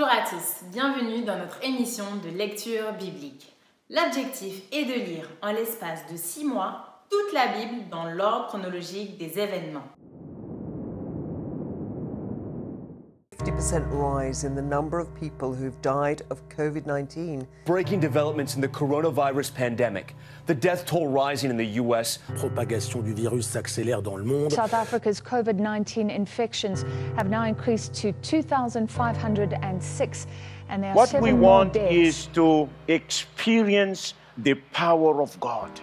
Bonjour à tous, bienvenue dans notre émission de lecture biblique. L'objectif est de lire en l'espace de six mois toute la Bible dans l'ordre chronologique des événements. 50% rise in the number of people who've died of COVID 19. Breaking developments in the coronavirus pandemic. The death toll rising in the U.S. propagation du virus s'accélère dans le monde. South Africa's COVID 19 infections have now increased to 2,506, and there are What seven we more want deaths. is to experience the power of God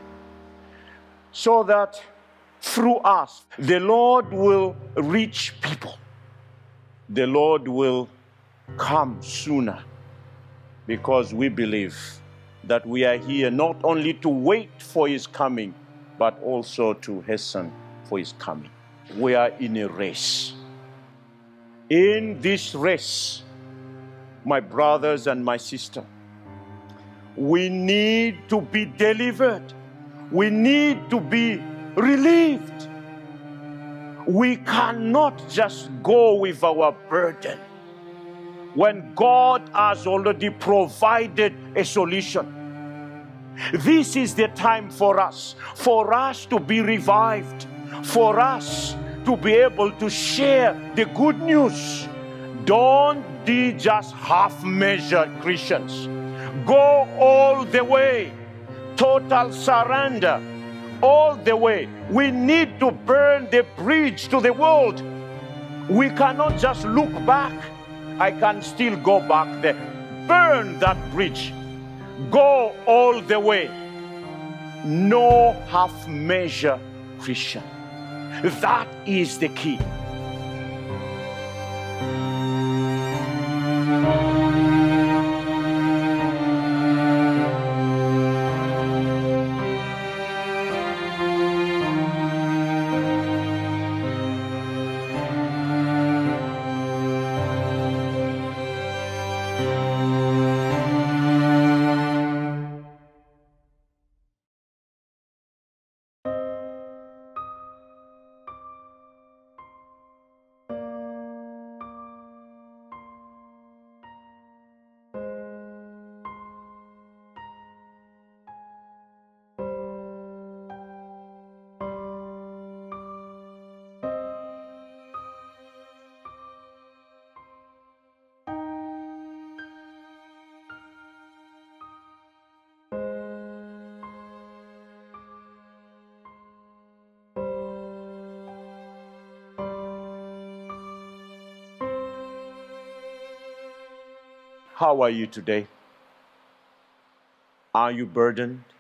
so that through us, the Lord will reach people. The Lord will come sooner because we believe that we are here not only to wait for His coming, but also to hasten for His coming. We are in a race. In this race, my brothers and my sister. We need to be delivered. We need to be relieved. We cannot just go with our burden when God has already provided a solution. This is the time for us, for us to be revived, for us to be able to share the good news. Don't be just half measure Christians. Go all the way, total surrender, all the way. We need to burn the bridge to the world. We cannot just look back. I can still go back there. Burn that bridge. Go all the way. No half measure Christian. That is the key. How are you today? Are you burdened?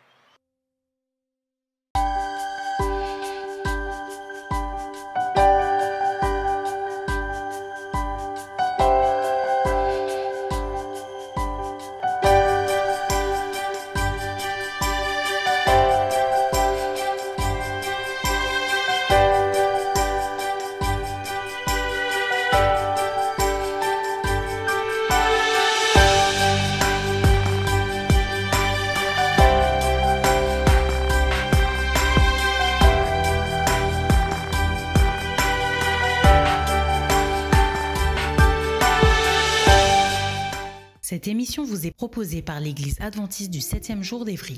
Cette émission vous est proposée par l'Église adventiste du 7e jour d'Évry.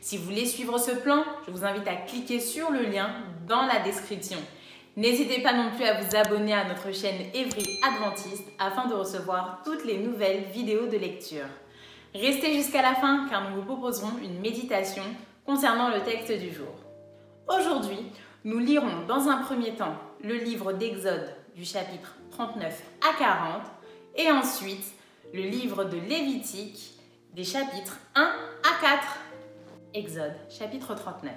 Si vous voulez suivre ce plan, je vous invite à cliquer sur le lien dans la description. N'hésitez pas non plus à vous abonner à notre chaîne Evry Adventiste afin de recevoir toutes les nouvelles vidéos de lecture. Restez jusqu'à la fin car nous vous proposerons une méditation concernant le texte du jour. Aujourd'hui, nous lirons dans un premier temps le livre d'Exode du chapitre 39 à 40 et ensuite le livre de Lévitique des chapitres 1 à 4. Exode chapitre 39.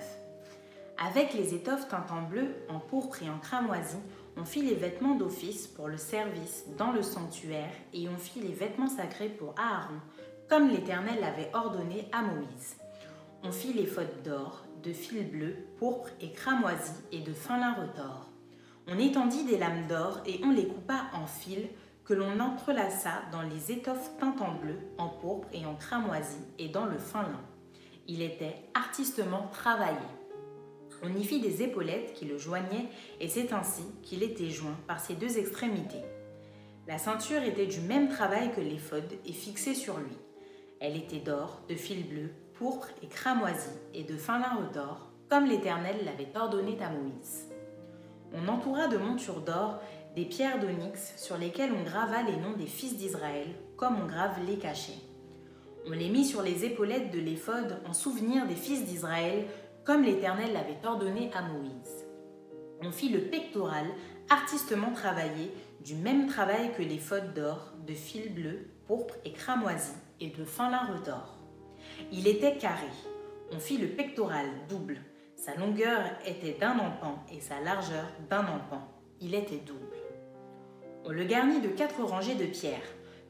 Avec les étoffes teintes en bleu, en pourpre et en cramoisi, on fit les vêtements d'office pour le service dans le sanctuaire et on fit les vêtements sacrés pour Aaron, comme l'Éternel l'avait ordonné à Moïse. On fit les fautes d'or, de fil bleu, pourpre et cramoisi et de fin lin retors. On étendit des lames d'or et on les coupa en fils que l'on entrelaça dans les étoffes teintes en bleu, en pourpre et en cramoisi et dans le fin lin. Il était artistement travaillé. On y fit des épaulettes qui le joignaient et c'est ainsi qu'il était joint par ses deux extrémités. La ceinture était du même travail que l'éphod et fixée sur lui. Elle était d'or, de fil bleu, pourpre et cramoisi, et de fin lin d'or, comme l'Éternel l'avait ordonné à Moïse. On entoura de montures d'or des pierres d'onyx sur lesquelles on grava les noms des fils d'Israël, comme on grave les cachets. On les mit sur les épaulettes de l'éphod en souvenir des fils d'Israël, comme l'Éternel l'avait ordonné à Moïse. On fit le pectoral artistement travaillé, du même travail que l'éphod d'or, de fil bleu, pourpre et cramoisi, et de fin lin retors. Il était carré. On fit le pectoral double. Sa longueur était d'un empan et sa largeur d'un empan. Il était double. On le garnit de quatre rangées de pierres.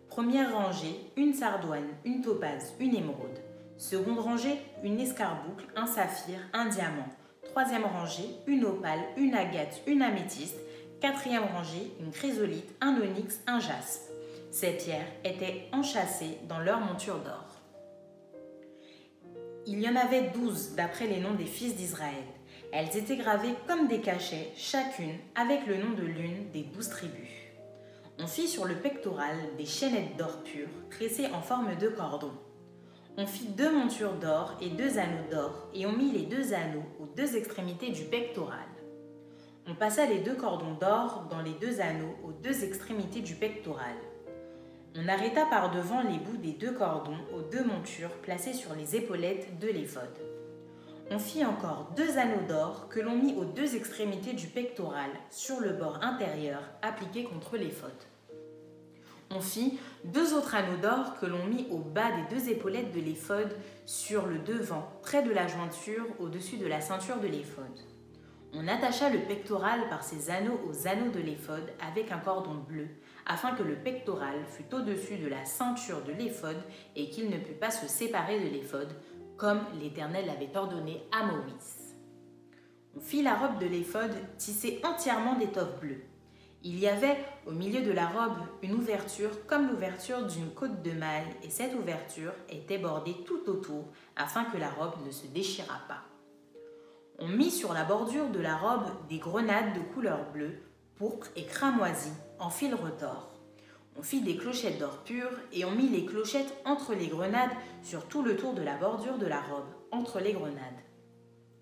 Première rangée, une sardoine, une topaze, une émeraude. Seconde rangée, une escarboucle, un saphir, un diamant. Troisième rangée, une opale, une agate, une améthyste. Quatrième rangée, une chrysolite, un onyx, un jaspe. Ces pierres étaient enchâssées dans leur monture d'or. Il y en avait douze d'après les noms des fils d'Israël. Elles étaient gravées comme des cachets, chacune avec le nom de l'une des douze tribus. On fit sur le pectoral des chaînettes d'or pur, tressées en forme de cordon. On fit deux montures d'or et deux anneaux d'or, et on mit les deux anneaux aux deux extrémités du pectoral. On passa les deux cordons d'or dans les deux anneaux aux deux extrémités du pectoral. On arrêta par devant les bouts des deux cordons aux deux montures placées sur les épaulettes de l'éphod. On fit encore deux anneaux d'or que l'on mit aux deux extrémités du pectoral sur le bord intérieur appliqué contre l'éphod. On fit deux autres anneaux d'or que l'on mit au bas des deux épaulettes de l'éphod sur le devant, près de la jointure au-dessus de la ceinture de l'éphod. On attacha le pectoral par ses anneaux aux anneaux de l'éphod avec un cordon bleu, afin que le pectoral fût au-dessus de la ceinture de l'éphod et qu'il ne pût pas se séparer de l'éphod, comme l'Éternel l'avait ordonné à Moïse. On fit la robe de l'éphod tissée entièrement d'étoffe bleue. Il y avait au milieu de la robe une ouverture comme l'ouverture d'une côte de maille, et cette ouverture était bordée tout autour afin que la robe ne se déchirât pas. On mit sur la bordure de la robe des grenades de couleur bleue, pourpre et cramoisie en fil retors. On fit des clochettes d'or pur et on mit les clochettes entre les grenades sur tout le tour de la bordure de la robe, entre les grenades.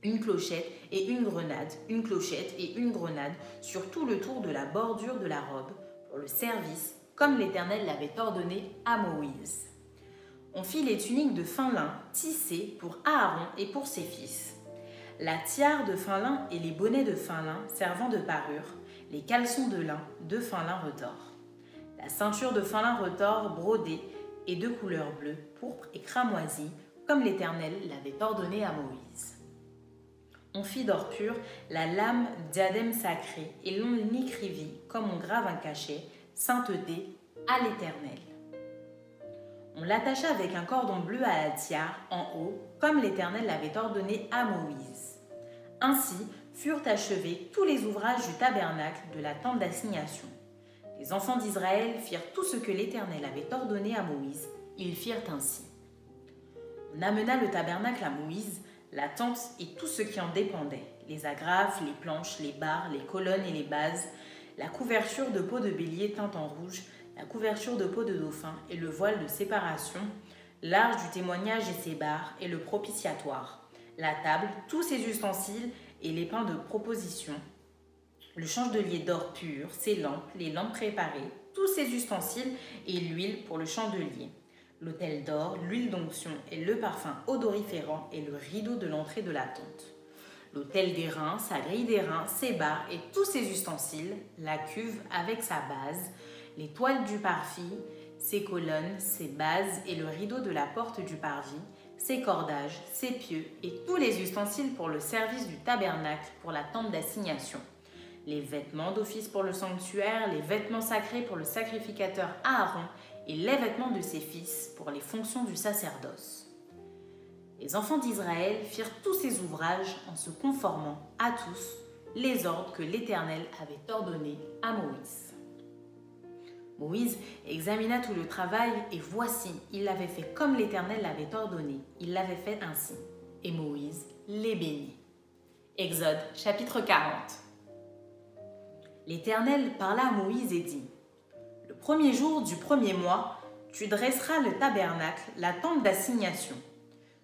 Une clochette et une grenade, une clochette et une grenade sur tout le tour de la bordure de la robe, pour le service, comme l'Éternel l'avait ordonné à Moïse. On fit les tuniques de fin lin tissées pour Aaron et pour ses fils. La tiare de fin lin et les bonnets de fin lin servant de parure, les caleçons de lin de fin lin retors. La ceinture de fin lin retors brodée et de couleur bleue, pourpre et cramoisie, comme l'Éternel l'avait ordonné à Moïse. On fit d'or pur la lame diadème sacré et l'on l'écrivit comme on grave un cachet, sainteté à l'Éternel. On l'attacha avec un cordon bleu à la tiare en haut, comme l'Éternel l'avait ordonné à Moïse. Ainsi furent achevés tous les ouvrages du tabernacle de la tente d'assignation. Les enfants d'Israël firent tout ce que l'Éternel avait ordonné à Moïse, ils firent ainsi. On amena le tabernacle à Moïse, la tente et tout ce qui en dépendait, les agrafes, les planches, les barres, les colonnes et les bases, la couverture de peau de bélier teinte en rouge, la couverture de peau de dauphin et le voile de séparation, l'arche du témoignage et ses barres et le propitiatoire, la table, tous ses ustensiles et les pains de proposition, le chandelier d'or pur, ses lampes, les lampes préparées, tous ses ustensiles et l'huile pour le chandelier, l'autel d'or, l'huile d'onction et le parfum odoriférant et le rideau de l'entrée de la tente. L'autel d'airain, sa grille d'airain, ses barres et tous ses ustensiles, la cuve avec sa base, les toiles du parvis, ses colonnes, ses bases et le rideau de la porte du parvis, ses cordages, ses pieux et tous les ustensiles pour le service du tabernacle pour la tente d'assignation. Les vêtements d'office pour le sanctuaire, les vêtements sacrés pour le sacrificateur Aaron et les vêtements de ses fils pour les fonctions du sacerdoce. Les enfants d'Israël firent tous ces ouvrages en se conformant à tous les ordres que l'Éternel avait ordonnés à Moïse. Moïse examina tout le travail et voici, il l'avait fait comme l'Éternel l'avait ordonné. Il l'avait fait ainsi. Et Moïse les bénit. Exode chapitre 40. L'Éternel parla à Moïse et dit, premier jour du premier mois, tu dresseras le tabernacle, la tente d'assignation.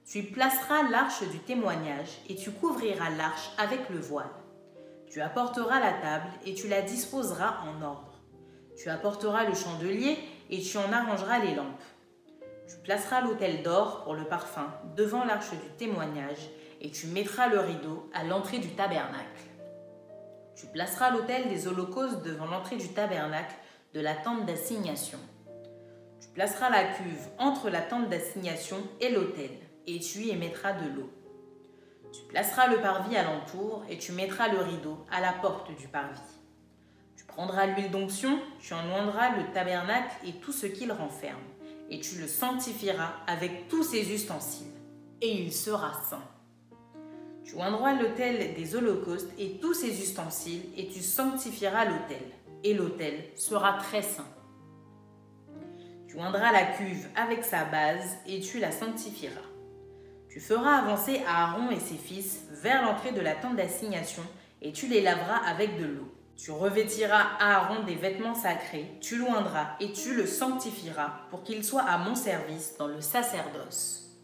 Tu placeras l'arche du témoignage et tu couvriras l'arche avec le voile. Tu apporteras la table et tu la disposeras en ordre. Tu apporteras le chandelier et tu en arrangeras les lampes. Tu placeras l'autel d'or pour le parfum devant l'arche du témoignage et tu mettras le rideau à l'entrée du tabernacle. Tu placeras l'autel des holocaustes devant l'entrée du tabernacle de la tente d'assignation. Tu placeras la cuve entre la tente d'assignation et l'autel, et tu y émettras de l'eau. Tu placeras le parvis alentour, et tu mettras le rideau à la porte du parvis. Tu prendras l'huile d'onction, tu en oindras le tabernacle et tout ce qu'il renferme, et tu le sanctifieras avec tous ses ustensiles, et il sera saint. Tu oindras l'autel des holocaustes et tous ses ustensiles, et tu sanctifieras l'autel, et l'autel sera très saint. Tu oindras la cuve avec sa base, et tu la sanctifieras. Tu feras avancer Aaron et ses fils vers l'entrée de la tente d'assignation, et tu les laveras avec de l'eau. Tu revêtiras Aaron des vêtements sacrés, tu l'oindras et tu le sanctifieras pour qu'il soit à mon service dans le sacerdoce.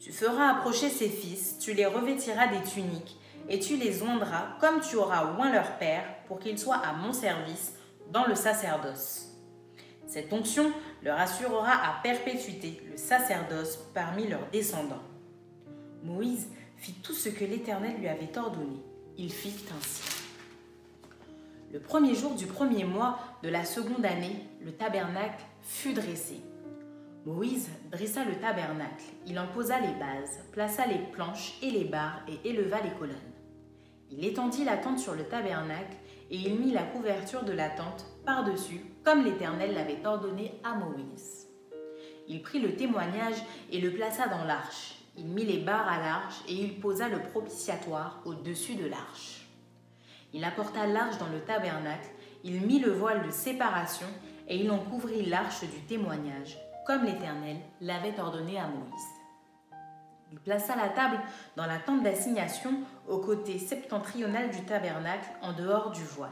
Tu feras approcher ses fils, tu les revêtiras des tuniques, et tu les oindras comme tu auras oint leur père, pour qu'ils soient à mon service dans le sacerdoce. Cette onction leur assurera à perpétuité le sacerdoce parmi leurs descendants. Moïse fit tout ce que l'Éternel lui avait ordonné. Il fit ainsi. Le premier jour du premier mois de la seconde année, le tabernacle fut dressé. Moïse dressa le tabernacle, il en posa les bases, plaça les planches et les barres et éleva les colonnes. Il étendit la tente sur le tabernacle et il mit la couverture de la tente par-dessus, comme l'Éternel l'avait ordonné à Moïse. Il prit le témoignage et le plaça dans l'arche. Il mit les barres à l'arche et il posa le propitiatoire au-dessus de l'arche. Il apporta l'arche dans le tabernacle, il mit le voile de séparation et il en couvrit l'arche du témoignage comme l'Éternel l'avait ordonné à Moïse. Il plaça la table dans la tente d'assignation au côté septentrional du tabernacle en dehors du voile,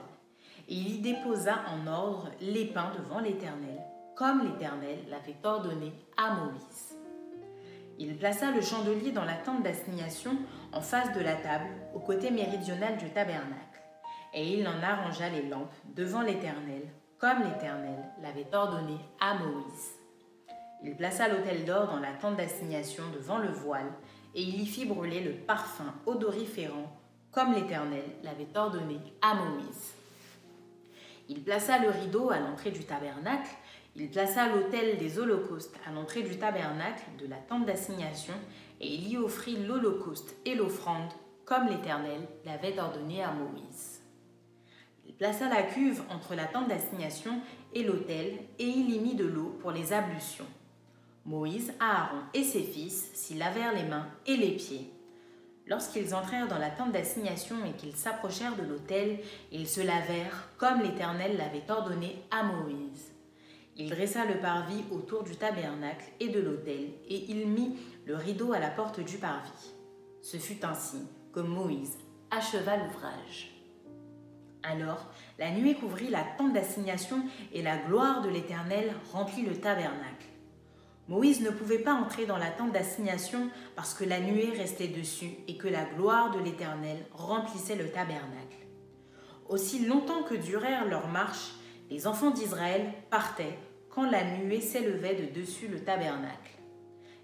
et il y déposa en ordre les pains devant l'Éternel, comme l'Éternel l'avait ordonné à Moïse. Il plaça le chandelier dans la tente d'assignation en face de la table au côté méridional du tabernacle, et il en arrangea les lampes devant l'Éternel, comme l'Éternel l'avait ordonné à Moïse. Il plaça l'autel d'or dans la tente d'assignation devant le voile, et il y fit brûler le parfum odoriférant, comme l'Éternel l'avait ordonné à Moïse. Il plaça le rideau à l'entrée du tabernacle, il plaça l'autel des holocaustes à l'entrée du tabernacle de la tente d'assignation, et il y offrit l'holocauste et l'offrande, comme l'Éternel l'avait ordonné à Moïse. Il plaça la cuve entre la tente d'assignation et l'autel, et il y mit de l'eau pour les ablutions. Moïse, Aaron et ses fils s'y lavèrent les mains et les pieds. Lorsqu'ils entrèrent dans la tente d'assignation et qu'ils s'approchèrent de l'autel, ils se lavèrent comme l'Éternel l'avait ordonné à Moïse. Il dressa le parvis autour du tabernacle et de l'autel, et il mit le rideau à la porte du parvis. Ce fut ainsi que Moïse acheva l'ouvrage. Alors la nuée couvrit la tente d'assignation et la gloire de l'Éternel remplit le tabernacle. Moïse ne pouvait pas entrer dans la tente d'assignation parce que la nuée restait dessus et que la gloire de l'Éternel remplissait le tabernacle. Aussi longtemps que durèrent leurs marches, les enfants d'Israël partaient quand la nuée s'élevait de dessus le tabernacle.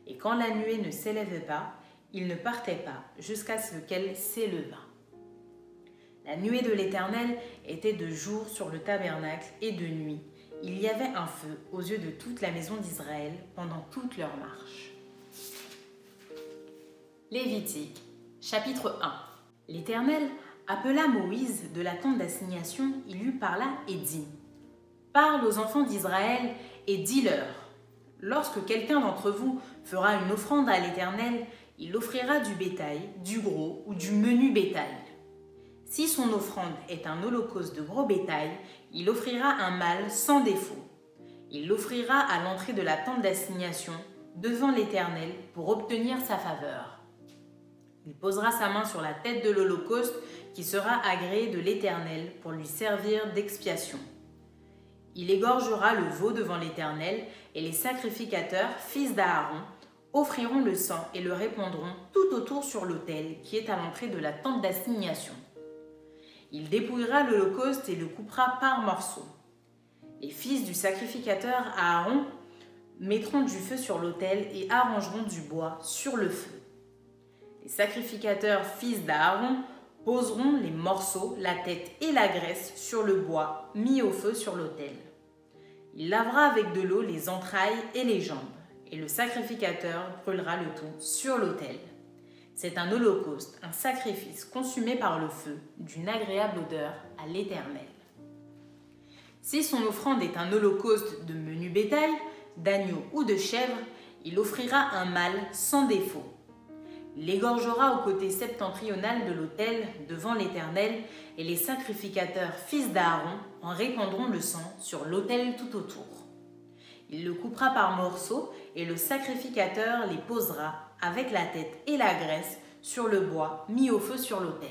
Et quand la nuée ne s'élevait pas, ils ne partaient pas jusqu'à ce qu'elle s'élevât. La nuée de l'Éternel était de jour sur le tabernacle et de nuit il y avait un feu aux yeux de toute la maison d'Israël pendant toute leur marche. Lévitique, chapitre 1 L'Éternel appela Moïse de la tente d'assignation, il lui parla et dit Parle aux enfants d'Israël et dis-leur Lorsque quelqu'un d'entre vous fera une offrande à l'Éternel, il offrira du bétail, du gros ou du menu bétail. Si son offrande est un holocauste de gros bétail, il offrira un mâle sans défaut. Il l'offrira à l'entrée de la tente d'assignation devant l'Éternel pour obtenir sa faveur. Il posera sa main sur la tête de l'holocauste qui sera agréé de l'Éternel pour lui servir d'expiation. Il égorgera le veau devant l'Éternel, et les sacrificateurs, fils d'Aaron, offriront le sang et le répandront tout autour sur l'autel qui est à l'entrée de la tente d'assignation. Il dépouillera l'holocauste et le coupera par morceaux. Les fils du sacrificateur Aaron mettront du feu sur l'autel et arrangeront du bois sur le feu. Les sacrificateurs fils d'Aaron poseront les morceaux, la tête et la graisse sur le bois mis au feu sur l'autel. Il lavera avec de l'eau les entrailles et les jambes, et le sacrificateur brûlera le tout sur l'autel. C'est un holocauste, un sacrifice consumé par le feu, d'une agréable odeur à l'Éternel. Si son offrande est un holocauste de menu bétail, d'agneau ou de chèvre, il offrira un mâle sans défaut l'égorgera au côté septentrional de l'autel devant l'Éternel, et les sacrificateurs fils d'Aaron en répandront le sang sur l'autel tout autour. Il le coupera par morceaux, et le sacrificateur les posera avec la tête et la graisse sur le bois mis au feu sur l'autel.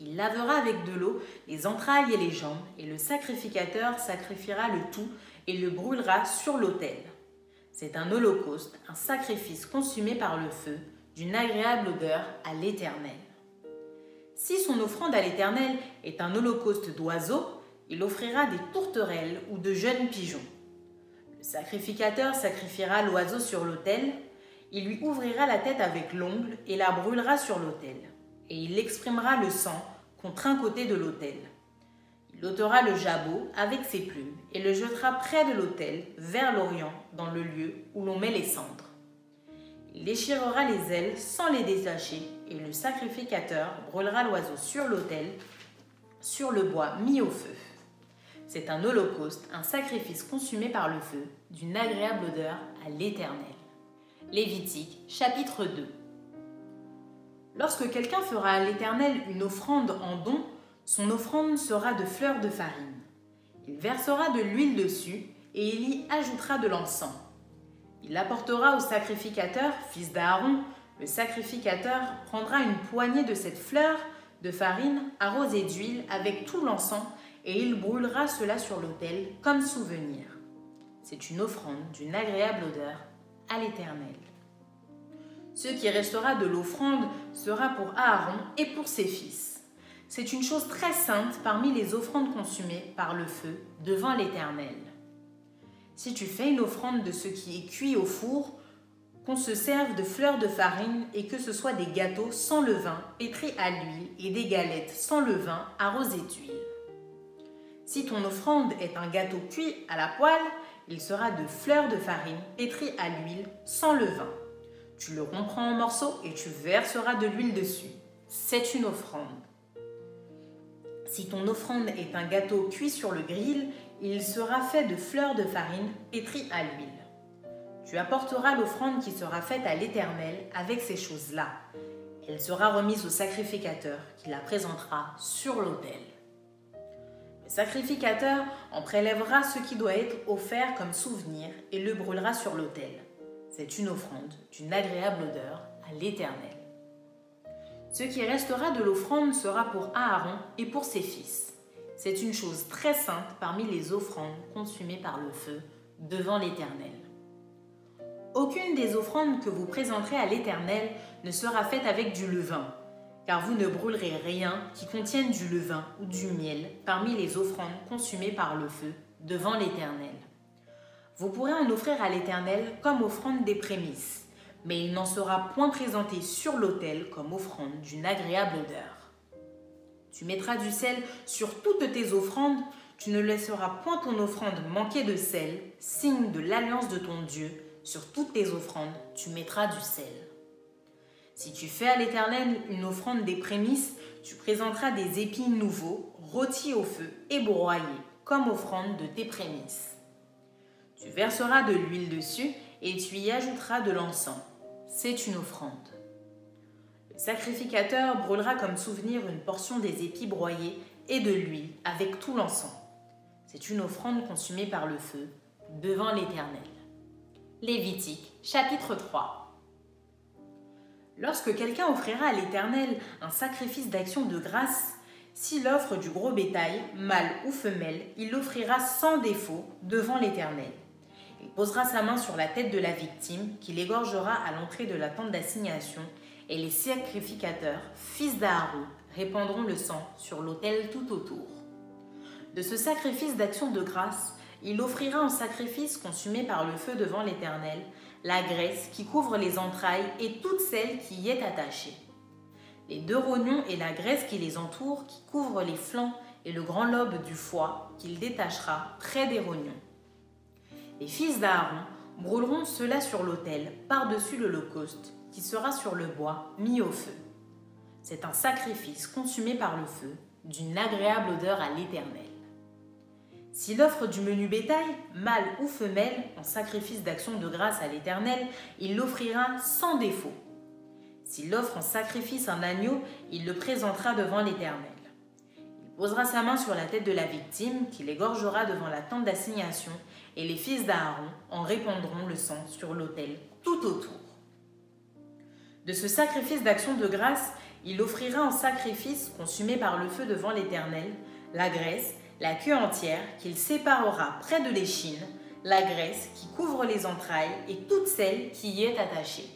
Il lavera avec de l'eau les entrailles et les jambes, et le sacrificateur sacrifiera le tout et le brûlera sur l'autel. C'est un holocauste, un sacrifice consumé par le feu, d'une agréable odeur à l'Éternel. Si son offrande à l'Éternel est un holocauste d'oiseaux, il offrira des tourterelles ou de jeunes pigeons. Le sacrificateur sacrifiera l'oiseau sur l'autel, il lui ouvrira la tête avec l'ongle et la brûlera sur l'autel, et il exprimera le sang contre un côté de l'autel. Il ôtera le jabot avec ses plumes et le jettera près de l'autel, vers l'orient, dans le lieu où l'on met les cendres. Il déchirera les ailes sans les détacher, et le sacrificateur brûlera l'oiseau sur l'autel, sur le bois mis au feu. C'est un holocauste, un sacrifice consumé par le feu, d'une agréable odeur à l'Éternel. Lévitique chapitre 2 Lorsque quelqu'un fera à l'Éternel une offrande en don, son offrande sera de fleurs de farine. Il versera de l'huile dessus et il y ajoutera de l'encens. Il l'apportera au sacrificateur, fils d'Aaron. Le sacrificateur prendra une poignée de cette fleur de farine arrosée d'huile avec tout l'encens et il brûlera cela sur l'autel comme souvenir. C'est une offrande d'une agréable odeur à l'Éternel. Ce qui restera de l'offrande sera pour Aaron et pour ses fils. C'est une chose très sainte parmi les offrandes consumées par le feu devant l'Éternel. Si tu fais une offrande de ce qui est cuit au four, qu'on se serve de fleurs de farine et que ce soit des gâteaux sans levain, pétris à l'huile, et des galettes sans levain, arrosées d'huile. Si ton offrande est un gâteau cuit à la poêle, il sera de fleurs de farine pétries à l'huile sans levain. Tu le comprends en morceaux et tu verseras de l'huile dessus. C'est une offrande. Si ton offrande est un gâteau cuit sur le grill, il sera fait de fleurs de farine pétries à l'huile. Tu apporteras l'offrande qui sera faite à l'Éternel avec ces choses-là. Elle sera remise au sacrificateur qui la présentera sur l'autel. Le sacrificateur en prélèvera ce qui doit être offert comme souvenir et le brûlera sur l'autel. C'est une offrande d'une agréable odeur à l'Éternel. Ce qui restera de l'offrande sera pour Aaron et pour ses fils. C'est une chose très sainte parmi les offrandes consumées par le feu devant l'Éternel. Aucune des offrandes que vous présenterez à l'Éternel ne sera faite avec du levain, car vous ne brûlerez rien qui contienne du levain ou du miel parmi les offrandes consumées par le feu devant l'Éternel. Vous pourrez en offrir à l'Éternel comme offrande des prémices, mais il n'en sera point présenté sur l'autel comme offrande d'une agréable odeur. Tu mettras du sel sur toutes tes offrandes, tu ne laisseras point ton offrande manquer de sel, signe de l'alliance de ton Dieu. Sur toutes tes offrandes, tu mettras du sel. Si tu fais à l'Éternel une offrande des prémices, tu présenteras des épis nouveaux, rôtis au feu et broyés, comme offrande de tes prémices. Tu verseras de l'huile dessus et tu y ajouteras de l'encens. C'est une offrande. Le sacrificateur brûlera comme souvenir une portion des épis broyés et de l'huile avec tout l'encens. C'est une offrande consumée par le feu devant l'Éternel. Lévitique chapitre 3 Lorsque quelqu'un offrira à l'Éternel un sacrifice d'action de grâce, Si l'offre du gros bétail, mâle ou femelle, il l'offrira sans défaut devant l'Éternel. Il posera sa main sur la tête de la victime, qu'il égorgera à l'entrée de la tente d'assignation, et les sacrificateurs, fils d'Aaron, répandront le sang sur l'autel tout autour. De ce sacrifice d'action de grâce, il offrira en sacrifice consumé par le feu devant l'Éternel la graisse qui couvre les entrailles et toute celle qui y est attachée. Les deux rognons et la graisse qui les entoure, qui couvrent les flancs et le grand lobe du foie qu'il détachera près des rognons. Les fils d'Aaron brûleront cela sur l'autel, par-dessus l'holocauste, qui sera sur le bois mis au feu. C'est un sacrifice consumé par le feu, d'une agréable odeur à l'Éternel. S'il offre du menu bétail, mâle ou femelle, en sacrifice d'action de grâce à l'Éternel, il l'offrira sans défaut. S'il offre en sacrifice un agneau, il le présentera devant l'Éternel. Il posera sa main sur la tête de la victime, qu'il égorgera devant la tente d'assignation, et les fils d'Aaron en répandront le sang sur l'autel tout autour. De ce sacrifice d'action de grâce, il offrira en sacrifice consumé par le feu devant l'Éternel la graisse la queue entière qu'il séparera près de l'échine, la graisse qui couvre les entrailles et toute celle qui y est attachée,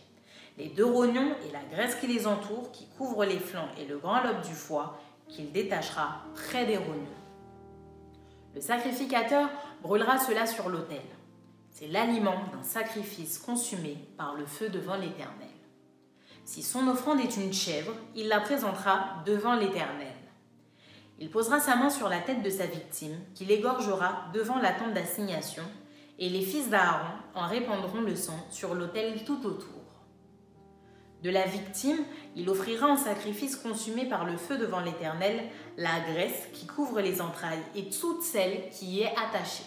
les deux rognons et la graisse qui les entoure, qui couvre les flancs et le grand lobe du foie, qu'il détachera près des rognons. Le sacrificateur brûlera cela sur l'autel. C'est l'aliment d'un sacrifice consumé par le feu devant l'Éternel. Si son offrande est une chèvre, il la présentera devant l'Éternel. Il posera sa main sur la tête de sa victime, qu'il égorgera devant la tente d'assignation, et les fils d'Aaron en répandront le sang sur l'autel tout autour. De la victime, il offrira en sacrifice consumé par le feu devant l'Éternel la graisse qui couvre les entrailles et toute celle qui y est attachée.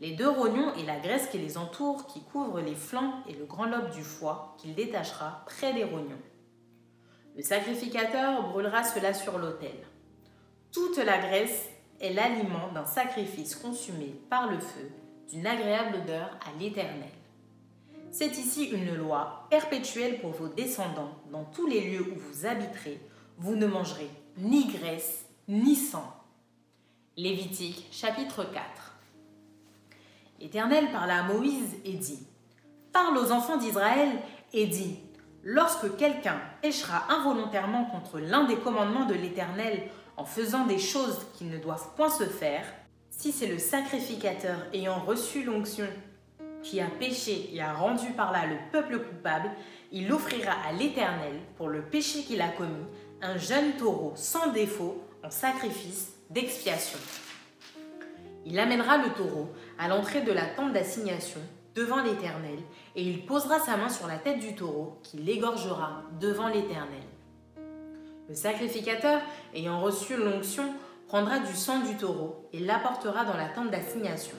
Les deux rognons et la graisse qui les entoure, qui couvrent les flancs et le grand lobe du foie, qu'il détachera près des rognons. Le sacrificateur brûlera cela sur l'autel. Toute la graisse est l'aliment d'un sacrifice consumé par le feu, d'une agréable odeur à l'Éternel. C'est ici une loi perpétuelle pour vos descendants. Dans tous les lieux où vous habiterez, vous ne mangerez ni graisse ni sang. Lévitique chapitre 4 L'Éternel parla à Moïse et dit Parle aux enfants d'Israël et dit Lorsque quelqu'un péchera involontairement contre l'un des commandements de l'Éternel en faisant des choses qui ne doivent point se faire, si c'est le sacrificateur ayant reçu l'onction qui a péché et a rendu par là le peuple coupable, il offrira à l'Éternel, pour le péché qu'il a commis, un jeune taureau sans défaut en sacrifice d'expiation. Il amènera le taureau à l'entrée de la tente d'assignation devant l'Éternel, et il posera sa main sur la tête du taureau, qui l'égorgera devant l'Éternel. Le sacrificateur, ayant reçu l'onction, prendra du sang du taureau et l'apportera dans la tente d'assignation.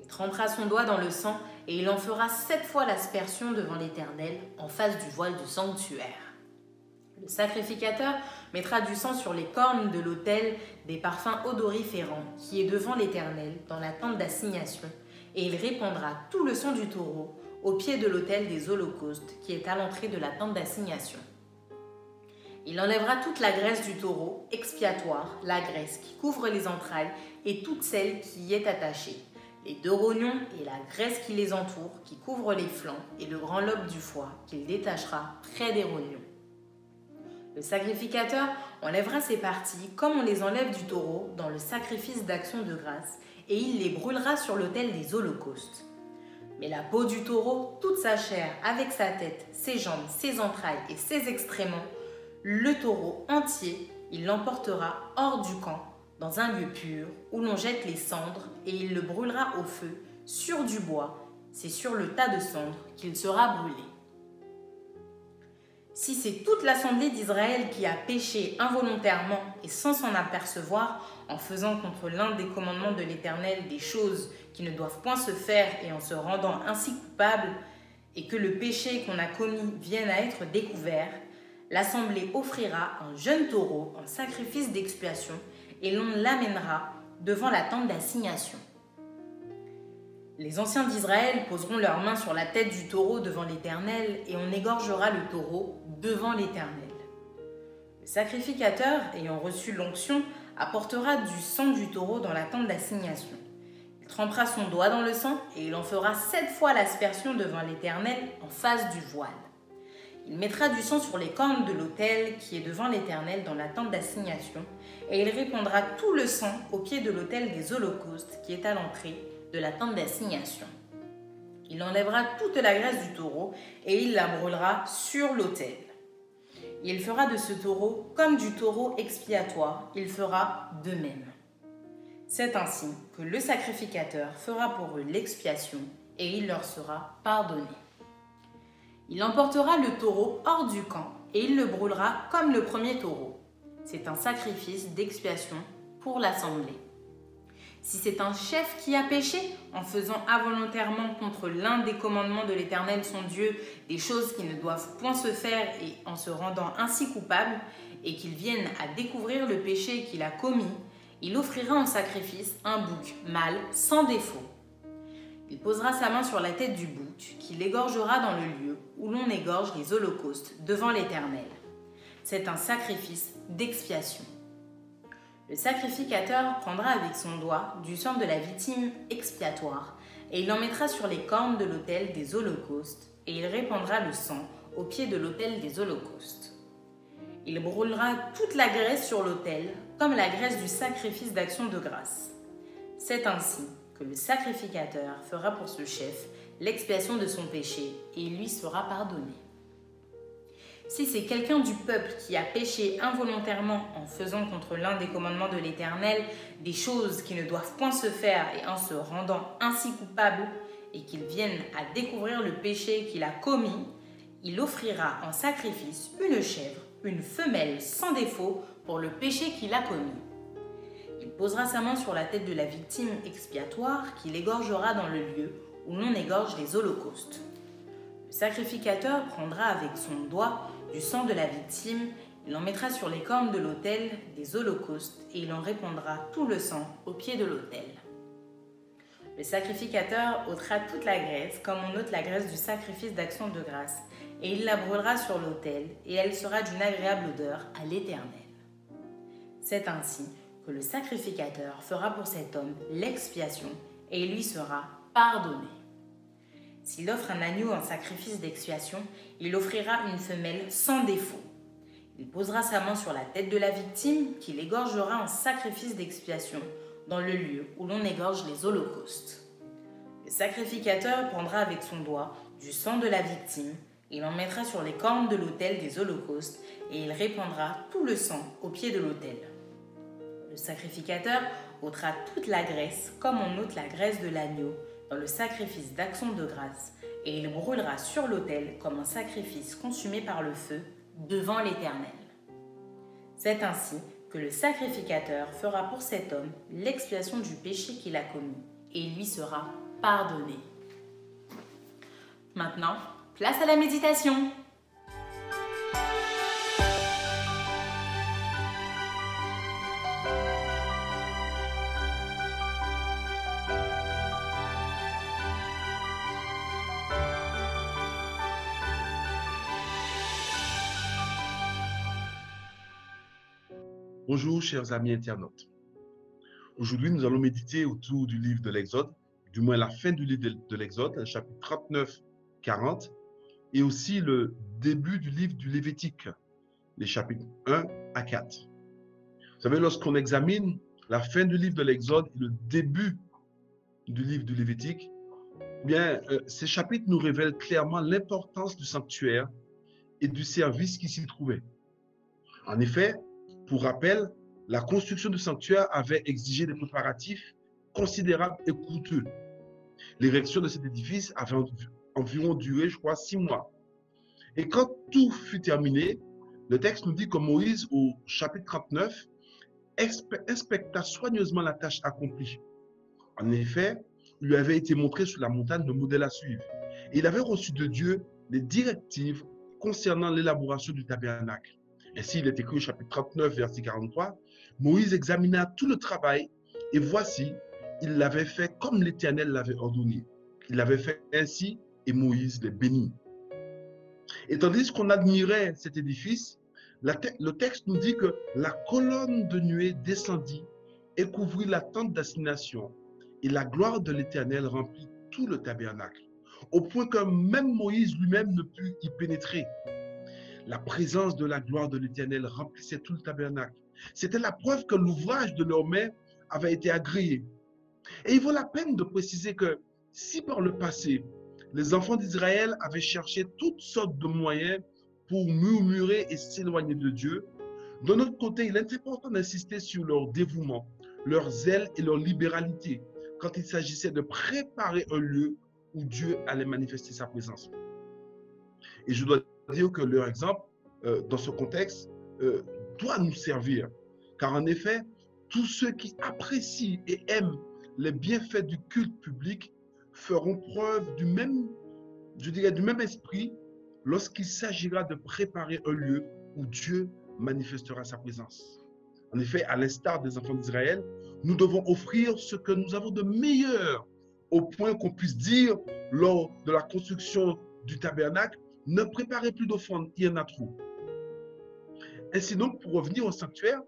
Il trempera son doigt dans le sang et il en fera sept fois l'aspersion devant l'Éternel en face du voile du sanctuaire. Le sacrificateur mettra du sang sur les cornes de l'autel des parfums odoriférants qui est devant l'Éternel dans la tente d'assignation, et il répandra tout le sang du taureau au pied de l'autel des holocaustes qui est à l'entrée de la tente d'assignation. Il enlèvera toute la graisse du taureau, expiatoire, la graisse qui couvre les entrailles et toute celle qui y est attachée, les deux rognons et la graisse qui les entoure, qui couvre les flancs, et le grand lobe du foie qu'il détachera près des rognons. Le sacrificateur enlèvera ces parties comme on les enlève du taureau dans le sacrifice d'action de grâce, et il les brûlera sur l'autel des holocaustes. Mais la peau du taureau, toute sa chair, avec sa tête, ses jambes, ses entrailles et ses excréments, le taureau entier, il l'emportera hors du camp, dans un lieu pur, où l'on jette les cendres, et il le brûlera au feu, sur du bois, c'est sur le tas de cendres qu'il sera brûlé. Si c'est toute l'assemblée d'Israël qui a péché involontairement et sans s'en apercevoir, en faisant contre l'un des commandements de l'Éternel des choses qui ne doivent point se faire et en se rendant ainsi coupable, et que le péché qu'on a commis vienne à être découvert, l'assemblée offrira un jeune taureau en sacrifice d'expiation et l'on l'amènera devant la tente d'assignation. Les anciens d'Israël poseront leurs mains sur la tête du taureau devant l'Éternel et on égorgera le taureau devant l'Éternel. Le sacrificateur, ayant reçu l'onction, apportera du sang du taureau dans la tente d'assignation. Il trempera son doigt dans le sang et il en fera sept fois l'aspersion devant l'Éternel en face du voile. Il mettra du sang sur les cornes de l'autel qui est devant l'Éternel dans la tente d'assignation, et il répandra tout le sang au pied de l'autel des holocaustes qui est à l'entrée de la tente d'assignation. Il enlèvera toute la graisse du taureau et il la brûlera sur l'autel. Il fera de ce taureau comme du taureau expiatoire, il fera de même. C'est ainsi que le sacrificateur fera pour eux l'expiation et il leur sera pardonné. Il emportera le taureau hors du camp et il le brûlera comme le premier taureau. C'est un sacrifice d'expiation pour l'assemblée. Si c'est un chef qui a péché en faisant involontairement contre l'un des commandements de l'Éternel son Dieu des choses qui ne doivent point se faire et en se rendant ainsi coupable, et qu'il vienne à découvrir le péché qu'il a commis, il offrira en sacrifice un bouc mâle sans défaut. Il posera sa main sur la tête du bouc, qu'il égorgera dans le lieu où l'on égorge les holocaustes devant l'Éternel. C'est un sacrifice d'expiation. Le sacrificateur prendra avec son doigt du sang de la victime expiatoire, et il en mettra sur les cornes de l'autel des holocaustes, et il répandra le sang au pied de l'autel des holocaustes. Il brûlera toute la graisse sur l'autel, comme la graisse du sacrifice d'action de grâce. C'est ainsi que le sacrificateur fera pour ce chef l'expiation de son péché, et il lui sera pardonné. Si c'est quelqu'un du peuple qui a péché involontairement en faisant contre l'un des commandements de l'Éternel des choses qui ne doivent point se faire et en se rendant ainsi coupable, et qu'il vienne à découvrir le péché qu'il a commis, il offrira en sacrifice une chèvre, une femelle sans défaut pour le péché qu'il a commis. Il posera sa main sur la tête de la victime expiatoire qu'il égorgera dans le lieu où l'on égorge les holocaustes. Le sacrificateur prendra avec son doigt du sang de la victime, il en mettra sur les cornes de l'autel des holocaustes et il en répandra tout le sang au pied de l'autel. Le sacrificateur ôtera toute la graisse comme on ôte la graisse du sacrifice d'action de grâce et il la brûlera sur l'autel et elle sera d'une agréable odeur à l'Éternel. C'est ainsi que le sacrificateur fera pour cet homme l'expiation et il lui sera pardonné. S'il offre un agneau en sacrifice d'expiation, il offrira une femelle sans défaut. Il posera sa main sur la tête de la victime, qu'il égorgera en sacrifice d'expiation dans le lieu où l'on égorge les holocaustes. Le sacrificateur prendra avec son doigt du sang de la victime, il en mettra sur les cornes de l'autel des holocaustes et il répandra tout le sang au pied de l'autel. Le sacrificateur ôtera toute la graisse comme on ôte la graisse de l'agneau dans le sacrifice d'action de grâce, et il brûlera sur l'autel comme un sacrifice consumé par le feu devant l'Éternel. C'est ainsi que le sacrificateur fera pour cet homme l'expiation du péché qu'il a commis, et il lui sera pardonné. Maintenant, place à la méditation. Bonjour chers amis internautes. Aujourd'hui, nous allons méditer autour du livre de l'Exode, du moins la fin du livre de l'Exode, chapitre 39, 40, et aussi le début du livre du Lévitique, les chapitres 1 à 4. Vous savez, lorsqu'on examine la fin du livre de l'Exode et le début du livre du Lévitique, eh bien, euh, ces chapitres nous révèlent clairement l'importance du sanctuaire et du service qui s'y trouvait. En effet, pour rappel, la construction du sanctuaire avait exigé des préparatifs considérables et coûteux. L'érection de cet édifice avait environ duré, je crois, six mois. Et quand tout fut terminé, le texte nous dit que Moïse, au chapitre 39, inspecta soigneusement la tâche accomplie. En effet, il lui avait été montré sur la montagne le modèle à suivre. Et il avait reçu de Dieu les directives concernant l'élaboration du tabernacle. Ainsi, il est écrit au chapitre 39, verset 43, Moïse examina tout le travail et voici, il l'avait fait comme l'Éternel l'avait ordonné. Il l'avait fait ainsi et Moïse les bénit. Et tandis qu'on admirait cet édifice, le texte nous dit que la colonne de nuée descendit et couvrit la tente d'assignation, et la gloire de l'Éternel remplit tout le tabernacle, au point que même Moïse lui-même ne put y pénétrer. La présence de la gloire de l'Éternel remplissait tout le tabernacle. C'était la preuve que l'ouvrage de leurs mains avait été agréé. Et il vaut la peine de préciser que si par le passé, les enfants d'Israël avaient cherché toutes sortes de moyens pour murmurer et s'éloigner de Dieu, de notre côté, il est important d'insister sur leur dévouement, leur zèle et leur libéralité quand il s'agissait de préparer un lieu où Dieu allait manifester sa présence. Et je dois dire que leur exemple, euh, dans ce contexte, euh, doit nous servir. Car en effet, tous ceux qui apprécient et aiment les bienfaits du culte public feront preuve du même, je dirais, du même esprit lorsqu'il s'agira de préparer un lieu où Dieu manifestera sa présence. En effet, à l'instar des enfants d'Israël, nous devons offrir ce que nous avons de meilleur, au point qu'on puisse dire lors de la construction du tabernacle, ne préparez plus d'offrandes, il y en a trop. Ainsi donc, pour revenir au sanctuaire,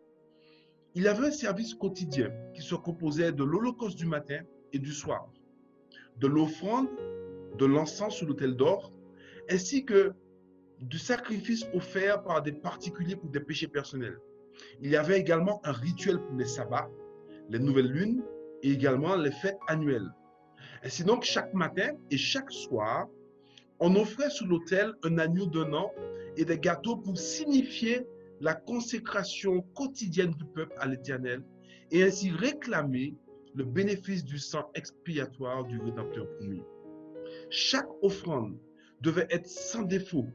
il avait un service quotidien qui se composait de l'holocauste du matin et du soir, de l'offrande, de l'encens sur l'autel d'or, ainsi que du sacrifice offert par des particuliers pour des péchés personnels. Il y avait également un rituel pour les sabbats, les nouvelles lunes et également les fêtes annuelles. Ainsi donc, chaque matin et chaque soir, on offrait sur l'autel un agneau d'un an et des gâteaux pour signifier la consécration quotidienne du peuple à l'Éternel et ainsi réclamer le bénéfice du sang expiatoire du Rédempteur promis. Chaque offrande devait être sans défaut.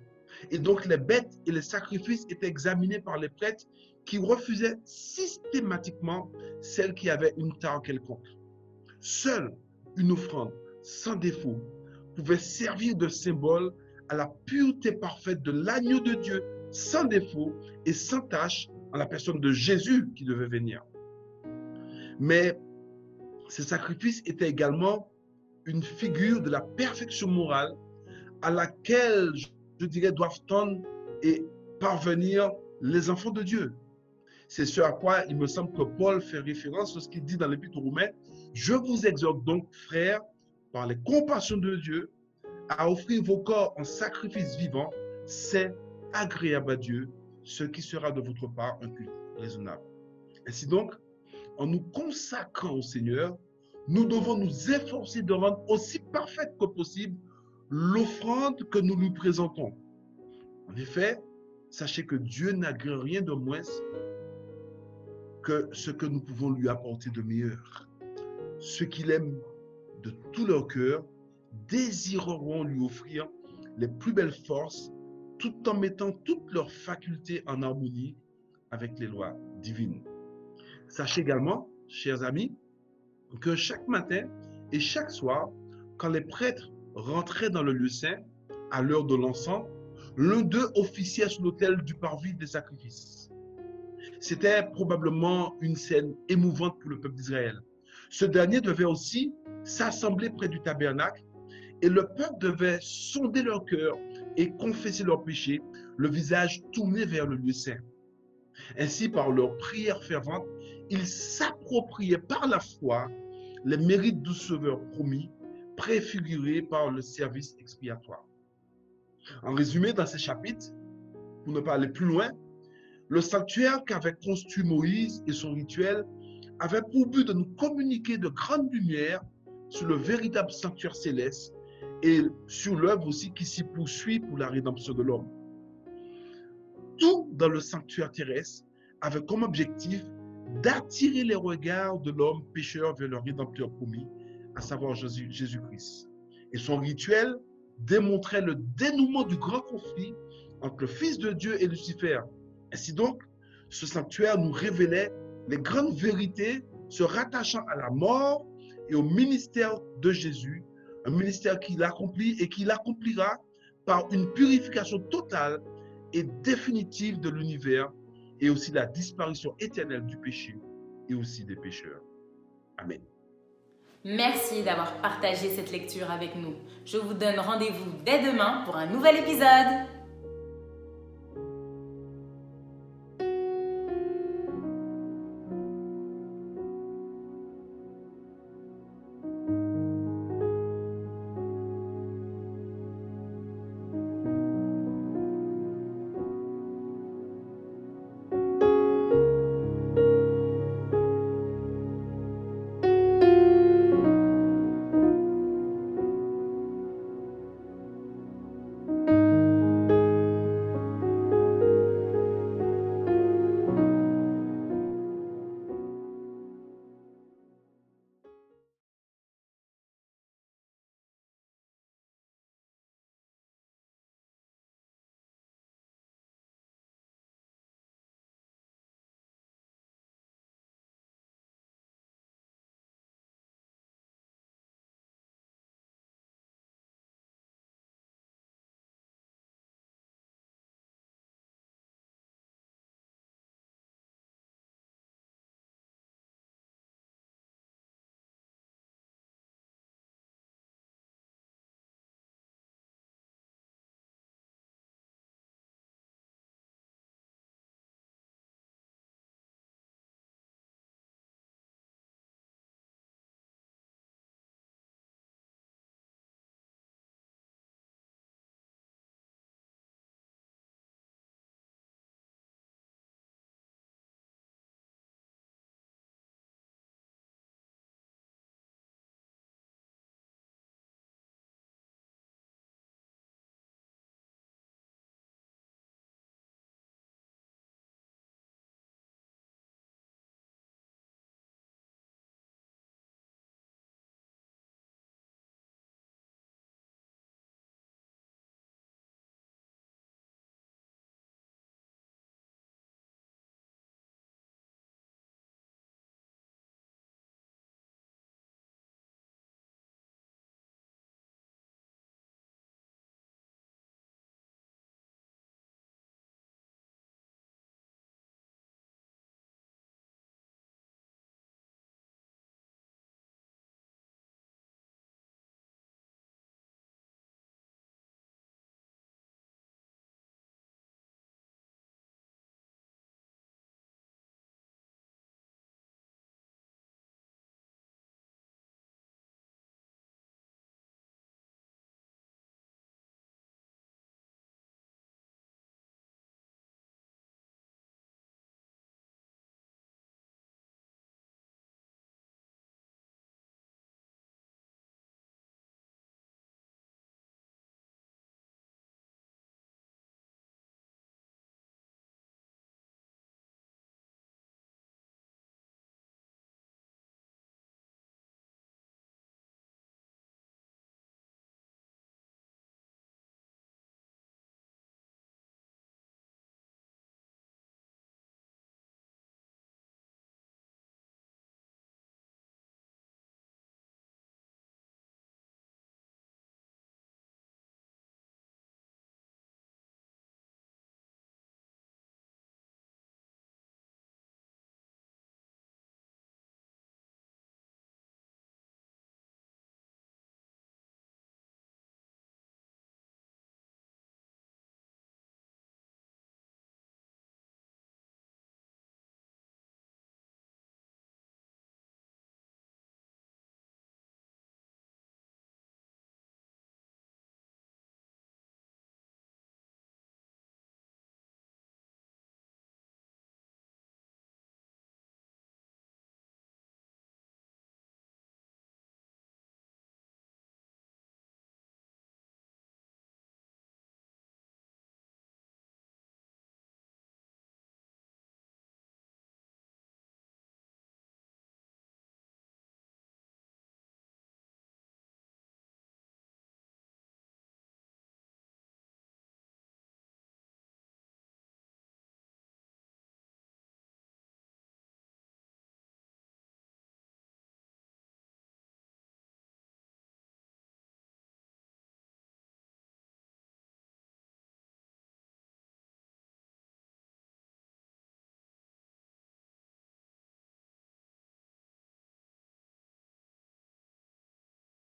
Et donc les bêtes et les sacrifices étaient examinés par les prêtres qui refusaient systématiquement celles qui avaient une tare quelconque. Seule une offrande sans défaut pouvait servir de symbole à la pureté parfaite de l'agneau de Dieu sans défaut et sans tâche en la personne de Jésus qui devait venir. Mais ces sacrifices étaient également une figure de la perfection morale à laquelle, je dirais, doivent tendre et parvenir les enfants de Dieu. C'est ce à quoi il me semble que Paul fait référence lorsqu'il dit dans l'Épître aux Romains, je vous exhorte donc, frères, par les compassions de Dieu, à offrir vos corps en sacrifice vivant, c'est agréable à Dieu, ce qui sera de votre part un culte raisonnable. Ainsi donc, en nous consacrant au Seigneur, nous devons nous efforcer de rendre aussi parfaite que possible l'offrande que nous lui présentons. En effet, sachez que Dieu n'agrée rien de moins que ce que nous pouvons lui apporter de meilleur. Ceux qu'il aime de tout leur cœur désireront lui offrir les plus belles forces tout en mettant toutes leurs facultés en harmonie avec les lois divines. Sachez également, chers amis, que chaque matin et chaque soir, quand les prêtres rentraient dans le lieu saint, à l'heure de l'encens, l'un d'eux officiait sur l'autel du parvis des sacrifices. C'était probablement une scène émouvante pour le peuple d'Israël. Ce dernier devait aussi s'assembler près du tabernacle et le peuple devait sonder leur cœur et confesser leurs péchés, le visage tourné vers le lieu saint. Ainsi, par leur prière fervente, ils s'appropriaient par la foi les mérites du Sauveur promis, préfigurés par le service expiatoire. En résumé, dans ces chapitres, pour ne pas aller plus loin, le sanctuaire qu'avait construit Moïse et son rituel avait pour but de nous communiquer de grandes lumières sur le véritable sanctuaire céleste et sur l'œuvre aussi qui s'y poursuit pour la rédemption de l'homme. Tout dans le sanctuaire terrestre avait comme objectif d'attirer les regards de l'homme pécheur vers le rédempteur promis, à savoir Jésus-Christ. Et son rituel démontrait le dénouement du grand conflit entre le Fils de Dieu et Lucifer. Ainsi donc, ce sanctuaire nous révélait les grandes vérités se rattachant à la mort et au ministère de Jésus un ministère qu'il accomplit et qu'il accomplira par une purification totale et définitive de l'univers et aussi la disparition éternelle du péché et aussi des pécheurs. Amen. Merci d'avoir partagé cette lecture avec nous. Je vous donne rendez-vous dès demain pour un nouvel épisode.